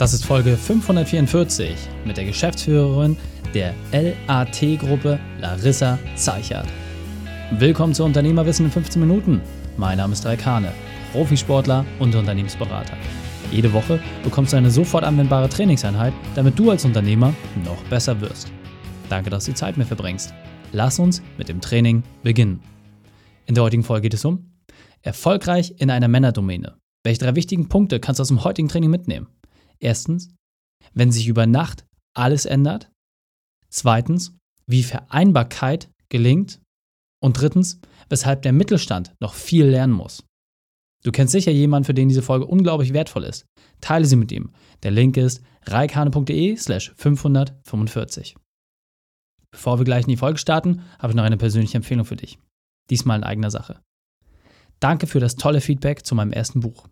Das ist Folge 544 mit der Geschäftsführerin der LAT-Gruppe Larissa Zeichert. Willkommen zu Unternehmerwissen in 15 Minuten. Mein Name ist Raikane, Profisportler und Unternehmensberater. Jede Woche bekommst du eine sofort anwendbare Trainingseinheit, damit du als Unternehmer noch besser wirst. Danke, dass du die Zeit mit verbringst. Lass uns mit dem Training beginnen. In der heutigen Folge geht es um Erfolgreich in einer Männerdomäne. Welche drei wichtigen Punkte kannst du aus dem heutigen Training mitnehmen? Erstens, wenn sich über Nacht alles ändert. Zweitens, wie Vereinbarkeit gelingt. Und drittens, weshalb der Mittelstand noch viel lernen muss. Du kennst sicher jemanden, für den diese Folge unglaublich wertvoll ist. Teile sie mit ihm. Der Link ist reikane.de slash 545. Bevor wir gleich in die Folge starten, habe ich noch eine persönliche Empfehlung für dich. Diesmal in eigener Sache. Danke für das tolle Feedback zu meinem ersten Buch.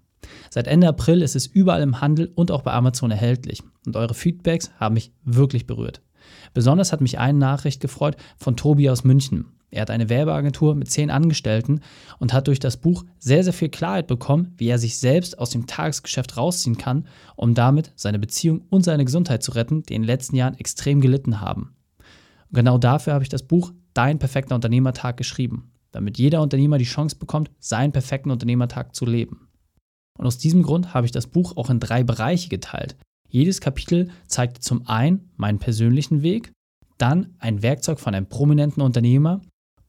Seit Ende April ist es überall im Handel und auch bei Amazon erhältlich und eure Feedbacks haben mich wirklich berührt. Besonders hat mich eine Nachricht gefreut von Tobi aus München. Er hat eine Werbeagentur mit zehn Angestellten und hat durch das Buch sehr, sehr viel Klarheit bekommen, wie er sich selbst aus dem Tagesgeschäft rausziehen kann, um damit seine Beziehung und seine Gesundheit zu retten, die in den letzten Jahren extrem gelitten haben. Und genau dafür habe ich das Buch Dein perfekter Unternehmertag geschrieben, damit jeder Unternehmer die Chance bekommt, seinen perfekten Unternehmertag zu leben. Und aus diesem Grund habe ich das Buch auch in drei Bereiche geteilt. Jedes Kapitel zeigt zum einen meinen persönlichen Weg, dann ein Werkzeug von einem prominenten Unternehmer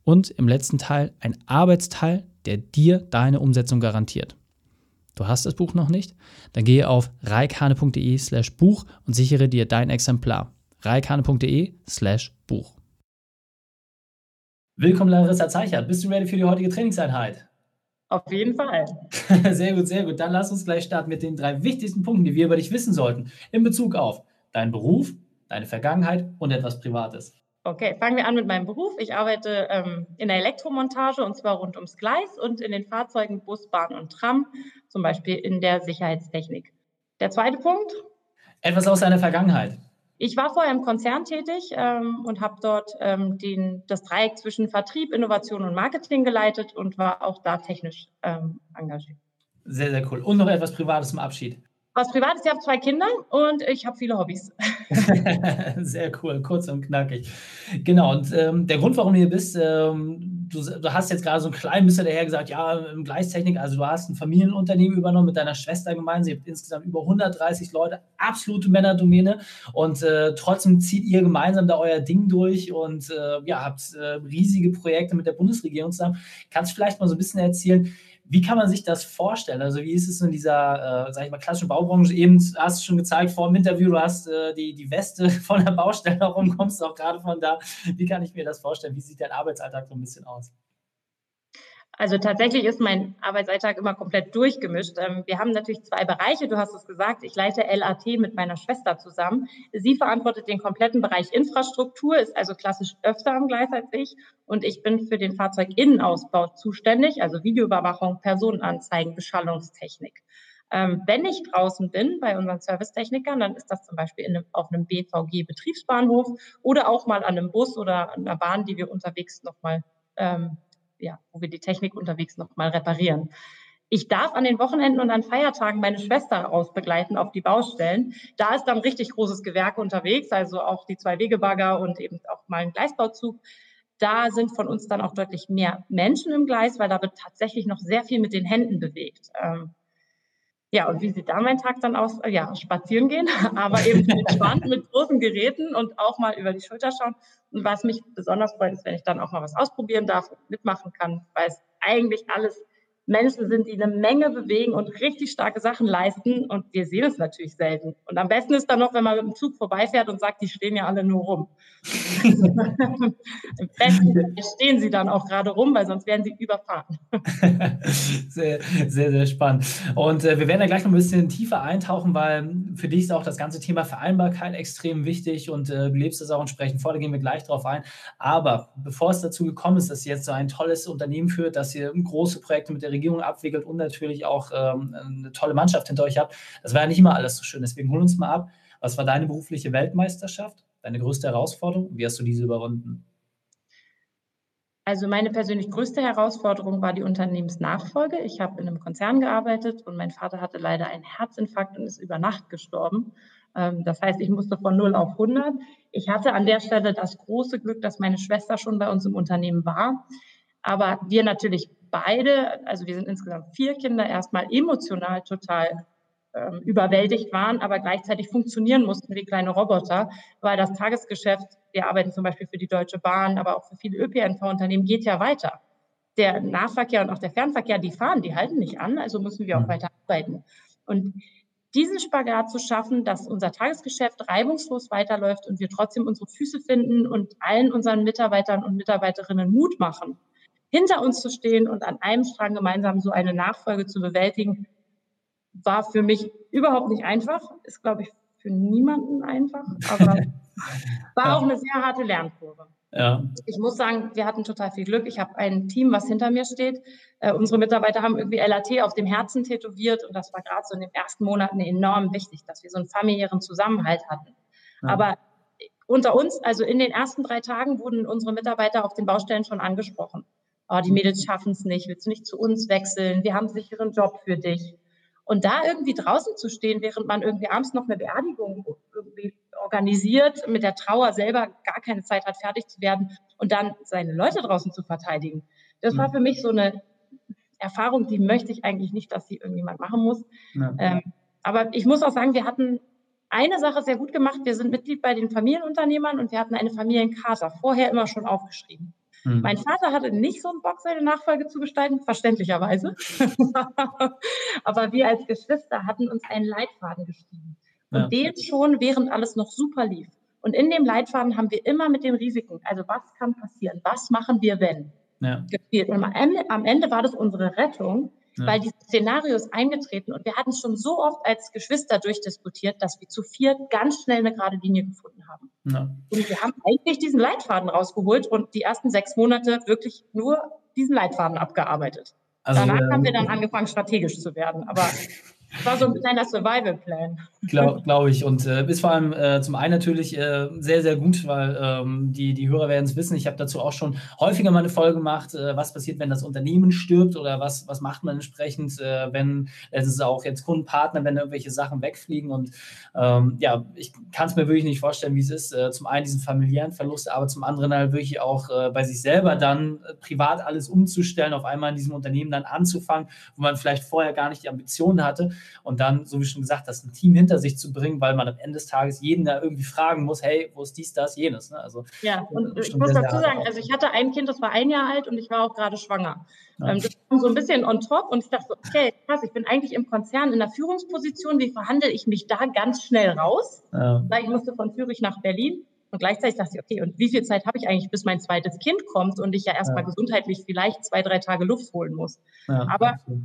und im letzten Teil ein Arbeitsteil, der dir deine Umsetzung garantiert. Du hast das Buch noch nicht? Dann gehe auf reikane.de slash Buch und sichere dir dein Exemplar. reikane.de slash Buch. Willkommen Larissa Zeichert. Bist du ready für die heutige Trainingseinheit? Auf jeden Fall. sehr gut, sehr gut. Dann lass uns gleich starten mit den drei wichtigsten Punkten, die wir über dich wissen sollten, in Bezug auf deinen Beruf, deine Vergangenheit und etwas Privates. Okay, fangen wir an mit meinem Beruf. Ich arbeite ähm, in der Elektromontage und zwar rund ums Gleis und in den Fahrzeugen Bus, Bahn und Tram, zum Beispiel in der Sicherheitstechnik. Der zweite Punkt? Etwas aus deiner Vergangenheit. Ich war vorher im Konzern tätig ähm, und habe dort ähm, den, das Dreieck zwischen Vertrieb, Innovation und Marketing geleitet und war auch da technisch ähm, engagiert. Sehr, sehr cool. Und noch etwas Privates zum Abschied. Was Privates, ich habe zwei Kinder und ich habe viele Hobbys. Sehr cool, kurz und knackig. Genau, und ähm, der Grund, warum du hier bist, ähm, du, du, hast jetzt gerade so ein klein bisschen daher gesagt, ja, im Gleistechnik, also du hast ein Familienunternehmen übernommen mit deiner Schwester gemeinsam, ihr habt insgesamt über 130 Leute, absolute Männerdomäne und äh, trotzdem zieht ihr gemeinsam da euer Ding durch und äh, ja, habt äh, riesige Projekte mit der Bundesregierung zusammen. Kannst du vielleicht mal so ein bisschen erzählen, wie kann man sich das vorstellen? Also wie ist es in dieser, äh, sag ich mal, klassischen Baubranche? Eben hast du schon gezeigt vor dem Interview, du hast äh, die, die Weste von der Baustelle herum, kommst auch gerade von da. Wie kann ich mir das vorstellen? Wie sieht dein Arbeitsalltag so ein bisschen aus? Also tatsächlich ist mein Arbeitsalltag immer komplett durchgemischt. Ähm, wir haben natürlich zwei Bereiche. Du hast es gesagt, ich leite LAT mit meiner Schwester zusammen. Sie verantwortet den kompletten Bereich Infrastruktur, ist also klassisch öfter am Gleis als ich. Und ich bin für den Fahrzeuginnenausbau zuständig, also Videoüberwachung, Personenanzeigen, Beschallungstechnik. Ähm, wenn ich draußen bin bei unseren Servicetechnikern, dann ist das zum Beispiel auf einem BVG-Betriebsbahnhof oder auch mal an einem Bus oder an einer Bahn, die wir unterwegs nochmal ähm, ja, wo wir die Technik unterwegs nochmal reparieren. Ich darf an den Wochenenden und an Feiertagen meine Schwester ausbegleiten auf die Baustellen. Da ist dann richtig großes Gewerke unterwegs, also auch die zwei Wegebagger und eben auch mal ein Gleisbauzug. Da sind von uns dann auch deutlich mehr Menschen im Gleis, weil da wird tatsächlich noch sehr viel mit den Händen bewegt. Ähm, ja, und wie sieht da mein Tag dann aus? Ja, spazieren gehen, aber eben entspannt mit großen Geräten und auch mal über die Schulter schauen. Und was mich besonders freut, ist, wenn ich dann auch mal was ausprobieren darf und mitmachen kann, weil es eigentlich alles Menschen sind, die eine Menge bewegen und richtig starke Sachen leisten. Und wir sehen es natürlich selten. Und am besten ist dann noch, wenn man mit dem Zug vorbeifährt und sagt, die stehen ja alle nur rum. Im besten stehen sie dann auch gerade rum, weil sonst werden sie überfahren. sehr, sehr, sehr spannend. Und äh, wir werden da gleich noch ein bisschen tiefer eintauchen, weil für dich ist auch das ganze Thema Vereinbarkeit extrem wichtig und äh, du lebst das auch entsprechend vor. Da gehen wir gleich drauf ein. Aber bevor es dazu gekommen ist, dass ihr jetzt so ein tolles Unternehmen führt, dass ihr große Projekte mit der Regierung Regierung abwickelt und natürlich auch ähm, eine tolle Mannschaft hinter euch habt. Das war ja nicht immer alles so schön. Deswegen hol uns mal ab. Was war deine berufliche Weltmeisterschaft? Deine größte Herausforderung? Wie hast du diese überwunden? Also meine persönlich größte Herausforderung war die Unternehmensnachfolge. Ich habe in einem Konzern gearbeitet und mein Vater hatte leider einen Herzinfarkt und ist über Nacht gestorben. Ähm, das heißt, ich musste von 0 auf 100. Ich hatte an der Stelle das große Glück, dass meine Schwester schon bei uns im Unternehmen war. Aber wir natürlich beide, also wir sind insgesamt vier Kinder, erstmal emotional total ähm, überwältigt waren, aber gleichzeitig funktionieren mussten wie kleine Roboter, weil das Tagesgeschäft, wir arbeiten zum Beispiel für die Deutsche Bahn, aber auch für viele ÖPNV-Unternehmen, geht ja weiter. Der Nahverkehr und auch der Fernverkehr, die fahren, die halten nicht an, also müssen wir auch mhm. weiter arbeiten. Und diesen Spagat zu schaffen, dass unser Tagesgeschäft reibungslos weiterläuft und wir trotzdem unsere Füße finden und allen unseren Mitarbeitern und Mitarbeiterinnen Mut machen, hinter uns zu stehen und an einem Strang gemeinsam so eine Nachfolge zu bewältigen, war für mich überhaupt nicht einfach. Ist, glaube ich, für niemanden einfach, aber war ja. auch eine sehr harte Lernkurve. Ja. Ich muss sagen, wir hatten total viel Glück. Ich habe ein Team, was hinter mir steht. Äh, unsere Mitarbeiter haben irgendwie LAT auf dem Herzen tätowiert und das war gerade so in den ersten Monaten enorm wichtig, dass wir so einen familiären Zusammenhalt hatten. Ja. Aber unter uns, also in den ersten drei Tagen wurden unsere Mitarbeiter auf den Baustellen schon angesprochen. Oh, die Mädels schaffen es nicht, willst du nicht zu uns wechseln? Wir haben einen sicheren Job für dich. Und da irgendwie draußen zu stehen, während man irgendwie abends noch eine Beerdigung irgendwie organisiert, mit der Trauer selber gar keine Zeit hat, fertig zu werden und dann seine Leute draußen zu verteidigen. Das war mhm. für mich so eine Erfahrung, die möchte ich eigentlich nicht, dass sie irgendjemand machen muss. Ja. Ähm, aber ich muss auch sagen, wir hatten eine Sache sehr gut gemacht. Wir sind Mitglied bei den Familienunternehmern und wir hatten eine Familienkarte vorher immer schon aufgeschrieben. Mhm. Mein Vater hatte nicht so einen Bock, seine Nachfolge zu gestalten, verständlicherweise. Aber wir als Geschwister hatten uns einen Leitfaden geschrieben. Und ja. den schon, während alles noch super lief. Und in dem Leitfaden haben wir immer mit den Risiken, also was kann passieren, was machen wir, wenn, ja. gespielt. Und am Ende, am Ende war das unsere Rettung, ja. weil dieses Szenario ist eingetreten und wir hatten es schon so oft als Geschwister durchdiskutiert, dass wir zu viert ganz schnell eine gerade Linie gefunden haben. Ja. Und wir haben eigentlich diesen Leitfaden rausgeholt und die ersten sechs Monate wirklich nur diesen Leitfaden abgearbeitet. Also, Danach haben wir dann angefangen, strategisch zu werden. Aber war so ein kleiner Survival-Plan. Glaube glaub ich. Und äh, ist vor allem äh, zum einen natürlich äh, sehr, sehr gut, weil ähm, die, die Hörer werden es wissen. Ich habe dazu auch schon häufiger mal eine Folge gemacht, äh, was passiert, wenn das Unternehmen stirbt oder was, was macht man entsprechend, äh, wenn es ist auch jetzt Kundenpartner, wenn irgendwelche Sachen wegfliegen. Und ähm, ja, ich kann es mir wirklich nicht vorstellen, wie es ist. Äh, zum einen diesen familiären Verlust, aber zum anderen halt wirklich auch bei sich selber dann privat alles umzustellen, auf einmal in diesem Unternehmen dann anzufangen, wo man vielleicht vorher gar nicht die Ambitionen hatte und dann, so wie schon gesagt, das ein Team hinter sich zu bringen, weil man am Ende des Tages jeden da irgendwie fragen muss, hey, wo ist dies, das, jenes. Ne? Also, ja, und ich muss dazu sagen, also ich hatte ein Kind, das war ein Jahr alt und ich war auch gerade schwanger. Ja. Ähm, das kam so ein bisschen on top und ich dachte, okay, krass, ich bin eigentlich im Konzern in der Führungsposition, wie verhandle ich mich da ganz schnell raus? Ja. Weil ich musste von Zürich nach Berlin. Und gleichzeitig dachte ich, okay, und wie viel Zeit habe ich eigentlich, bis mein zweites Kind kommt und ich ja erstmal ja. gesundheitlich vielleicht zwei, drei Tage Luft holen muss. Ja, Aber absolut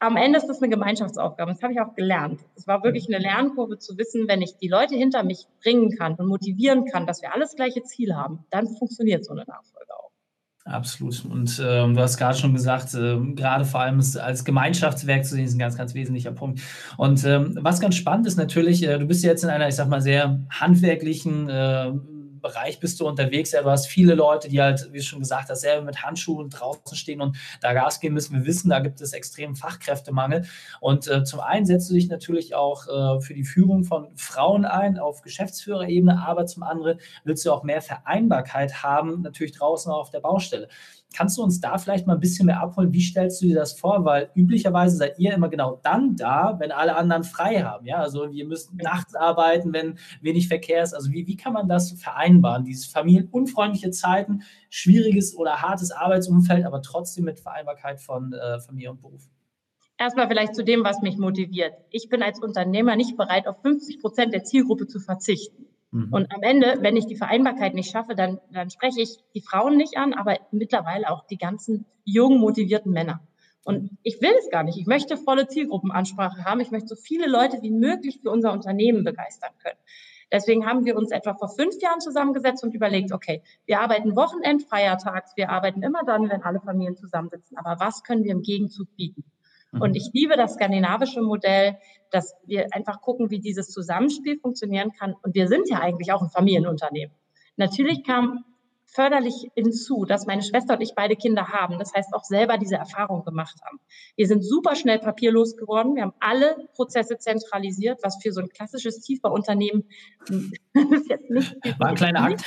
am Ende ist das eine Gemeinschaftsaufgabe. Das habe ich auch gelernt. Es war wirklich eine Lernkurve zu wissen, wenn ich die Leute hinter mich bringen kann und motivieren kann, dass wir alles gleiche Ziel haben, dann funktioniert so eine Nachfolge auch. Absolut. Und äh, du hast gerade schon gesagt, äh, gerade vor allem als Gemeinschaftswerk zu sehen, ist ein ganz, ganz wesentlicher Punkt. Und ähm, was ganz spannend ist natürlich, äh, du bist jetzt in einer, ich sag mal, sehr handwerklichen äh, Bereich bist du unterwegs. Ja, du hast viele Leute, die halt, wie schon gesagt hast, selber mit Handschuhen draußen stehen und da Gas geben müssen. Wir wissen, da gibt es extremen Fachkräftemangel. Und äh, zum einen setzt du dich natürlich auch äh, für die Führung von Frauen ein auf Geschäftsführerebene, aber zum anderen willst du auch mehr Vereinbarkeit haben, natürlich draußen auf der Baustelle. Kannst du uns da vielleicht mal ein bisschen mehr abholen? Wie stellst du dir das vor? Weil üblicherweise seid ihr immer genau dann da, wenn alle anderen frei haben. Ja, also wir müssen nachts arbeiten, wenn wenig Verkehr ist. Also wie, wie kann man das vereinbaren? Diese familienunfreundliche Zeiten, schwieriges oder hartes Arbeitsumfeld, aber trotzdem mit Vereinbarkeit von äh, Familie und Beruf. Erstmal vielleicht zu dem, was mich motiviert. Ich bin als Unternehmer nicht bereit, auf 50 Prozent der Zielgruppe zu verzichten. Mhm. Und am Ende, wenn ich die Vereinbarkeit nicht schaffe, dann, dann spreche ich die Frauen nicht an, aber mittlerweile auch die ganzen jungen, motivierten Männer. Und ich will es gar nicht. Ich möchte volle Zielgruppenansprache haben. Ich möchte so viele Leute wie möglich für unser Unternehmen begeistern können. Deswegen haben wir uns etwa vor fünf Jahren zusammengesetzt und überlegt, okay, wir arbeiten Wochenend, Feiertags, wir arbeiten immer dann, wenn alle Familien zusammensitzen. Aber was können wir im Gegenzug bieten? Und mhm. ich liebe das skandinavische Modell, dass wir einfach gucken, wie dieses Zusammenspiel funktionieren kann. Und wir sind ja eigentlich auch ein Familienunternehmen. Natürlich kam förderlich hinzu, dass meine Schwester und ich beide Kinder haben. Das heißt, auch selber diese Erfahrung gemacht haben. Wir sind super schnell papierlos geworden. Wir haben alle Prozesse zentralisiert, was für so ein klassisches Tiefbauunternehmen ist jetzt nicht, War ein kleiner Akt.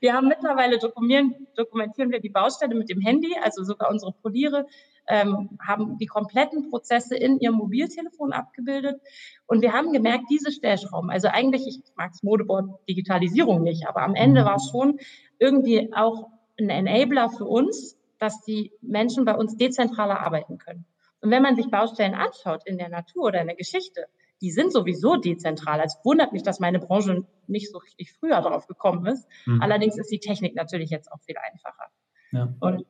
Wir haben mittlerweile dokumentieren, dokumentieren wir die Baustelle mit dem Handy, also sogar unsere Poliere ähm, haben die kompletten Prozesse in ihrem Mobiltelefon abgebildet. Und wir haben gemerkt, diese Stellschrauben, also eigentlich, ich mag das Modeboard Digitalisierung nicht, aber am Ende mhm. war es schon irgendwie auch ein Enabler für uns, dass die Menschen bei uns dezentraler arbeiten können. Und wenn man sich Baustellen anschaut in der Natur oder in der Geschichte, die sind sowieso dezentral. Es wundert mich, dass meine Branche nicht so richtig früher darauf gekommen ist. Mhm. Allerdings ist die Technik natürlich jetzt auch viel einfacher. Ja. Und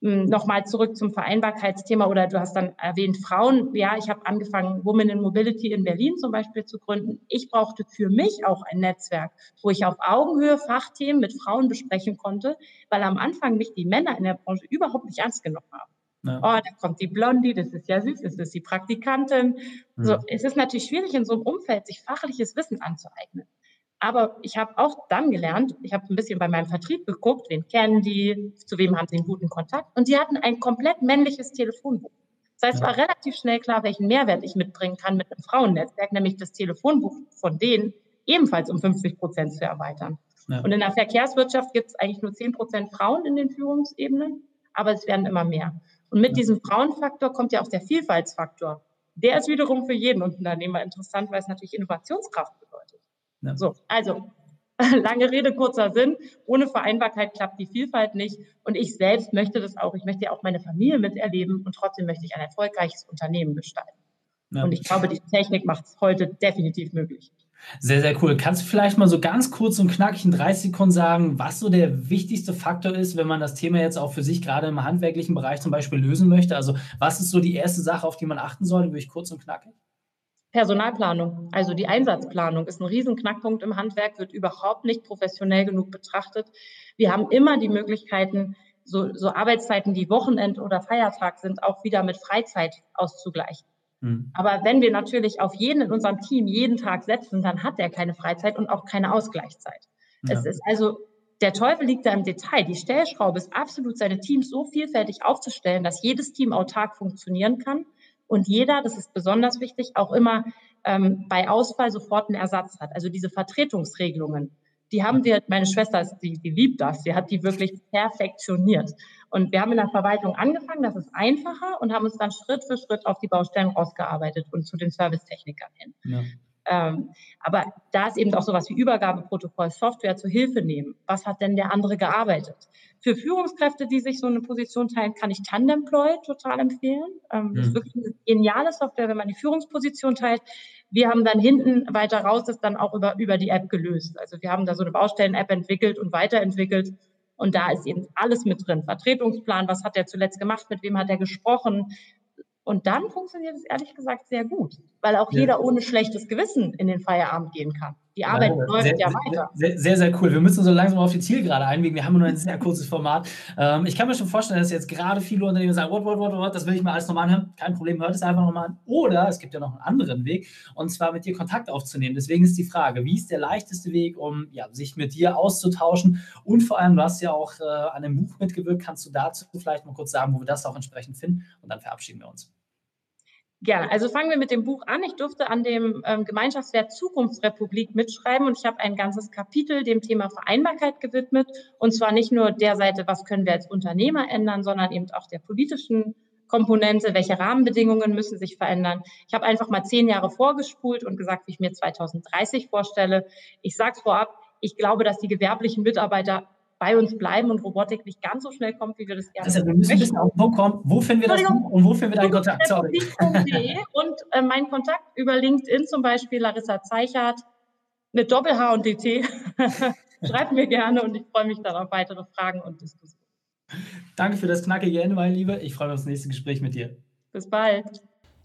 nochmal zurück zum Vereinbarkeitsthema oder du hast dann erwähnt Frauen. Ja, ich habe angefangen, Women in Mobility in Berlin zum Beispiel zu gründen. Ich brauchte für mich auch ein Netzwerk, wo ich auf Augenhöhe Fachthemen mit Frauen besprechen konnte, weil am Anfang mich die Männer in der Branche überhaupt nicht ernst genommen haben. Ja. Oh, da kommt die Blondie, das ist ja süß, das ist die Praktikantin. Mhm. So, es ist natürlich schwierig, in so einem Umfeld sich fachliches Wissen anzueignen. Aber ich habe auch dann gelernt, ich habe ein bisschen bei meinem Vertrieb geguckt, wen kennen die, zu wem haben sie einen guten Kontakt. Und die hatten ein komplett männliches Telefonbuch. Das heißt, es war relativ schnell klar, welchen Mehrwert ich mitbringen kann mit einem Frauennetzwerk, nämlich das Telefonbuch von denen ebenfalls um 50 Prozent zu erweitern. Ja. Und in der Verkehrswirtschaft gibt es eigentlich nur 10 Prozent Frauen in den Führungsebenen, aber es werden immer mehr. Und mit ja. diesem Frauenfaktor kommt ja auch der Vielfaltsfaktor. Der ist wiederum für jeden Unternehmer interessant, weil es natürlich Innovationskraft bedeutet. Ja. So, also lange Rede, kurzer Sinn. Ohne Vereinbarkeit klappt die Vielfalt nicht. Und ich selbst möchte das auch. Ich möchte ja auch meine Familie miterleben und trotzdem möchte ich ein erfolgreiches Unternehmen gestalten. Ja. Und ich glaube, die Technik macht es heute definitiv möglich. Sehr, sehr cool. Kannst du vielleicht mal so ganz kurz und knackig in 30 Sekunden sagen, was so der wichtigste Faktor ist, wenn man das Thema jetzt auch für sich gerade im handwerklichen Bereich zum Beispiel lösen möchte? Also was ist so die erste Sache, auf die man achten sollte? Würde ich kurz und knackig? Personalplanung, also die Einsatzplanung, ist ein Riesenknackpunkt im Handwerk, wird überhaupt nicht professionell genug betrachtet. Wir haben immer die Möglichkeiten, so, so Arbeitszeiten, die Wochenend oder Feiertag sind, auch wieder mit Freizeit auszugleichen. Mhm. Aber wenn wir natürlich auf jeden in unserem Team jeden Tag setzen, dann hat er keine Freizeit und auch keine Ausgleichszeit. Ja. Es ist also, der Teufel liegt da im Detail. Die Stellschraube ist absolut, seine Teams so vielfältig aufzustellen, dass jedes Team autark funktionieren kann und jeder, das ist besonders wichtig, auch immer ähm, bei Ausfall sofort einen Ersatz hat. Also diese Vertretungsregelungen, die haben wir, meine Schwester, die, die liebt das, sie hat die wirklich perfektioniert. Und wir haben in der Verwaltung angefangen, das ist einfacher und haben uns dann Schritt für Schritt auf die Baustellen rausgearbeitet und zu den Servicetechnikern hin. Ja. Ähm, aber da ist eben auch sowas wie Übergabeprotokoll, Software zur Hilfe nehmen. Was hat denn der andere gearbeitet? Für Führungskräfte, die sich so eine Position teilen, kann ich Tandemploy total empfehlen. Ähm, mhm. Das ist mhm. wirklich eine geniale Software, wenn man die Führungsposition teilt. Wir haben dann hinten weiter raus das dann auch über, über die App gelöst. Also wir haben da so eine Baustellen-App entwickelt und weiterentwickelt. Und da ist eben alles mit drin. Vertretungsplan, was hat er zuletzt gemacht, mit wem hat er gesprochen, und dann funktioniert es ehrlich gesagt sehr gut, weil auch ja. jeder ohne schlechtes Gewissen in den Feierabend gehen kann. Die Arbeit ja, läuft sehr, ja weiter. Sehr, sehr, sehr, cool. Wir müssen so langsam auf die Zielgerade einbiegen. Wir haben nur ein sehr kurzes Format. Ähm, ich kann mir schon vorstellen, dass jetzt gerade viele Unternehmen sagen, what, what, what, what, das will ich mal alles nochmal anhören. Kein Problem, hört es einfach nochmal an. Oder es gibt ja noch einen anderen Weg, und zwar mit dir Kontakt aufzunehmen. Deswegen ist die Frage, wie ist der leichteste Weg, um ja, sich mit dir auszutauschen? Und vor allem, du hast ja auch äh, an einem Buch mitgewirkt. Kannst du dazu vielleicht mal kurz sagen, wo wir das auch entsprechend finden? Und dann verabschieden wir uns. Gerne. Also fangen wir mit dem Buch an. Ich durfte an dem ähm, Gemeinschaftswert Zukunftsrepublik mitschreiben und ich habe ein ganzes Kapitel dem Thema Vereinbarkeit gewidmet. Und zwar nicht nur der Seite, was können wir als Unternehmer ändern, sondern eben auch der politischen Komponente, welche Rahmenbedingungen müssen sich verändern. Ich habe einfach mal zehn Jahre vorgespult und gesagt, wie ich mir 2030 vorstelle. Ich sage es vorab, ich glaube, dass die gewerblichen Mitarbeiter bei uns bleiben und Robotik nicht ganz so schnell kommt, wie wir das gerne also, wir müssen wissen, auf wo kommen. Wo finden wir das und wo finden wir deinen Kontakt? Sorry. und äh, mein Kontakt über LinkedIn zum Beispiel Larissa Zeichert mit Doppel-H und DT. Schreibt mir gerne und ich freue mich dann auf weitere Fragen und Diskussionen. Danke für das knackige Ende, mein Lieber. Ich freue mich auf das nächste Gespräch mit dir. Bis bald.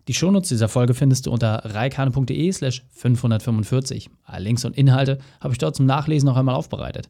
Die Shownotes dieser Folge findest du unter reikane.de slash 545. Alle Links und Inhalte habe ich dort zum Nachlesen noch einmal aufbereitet.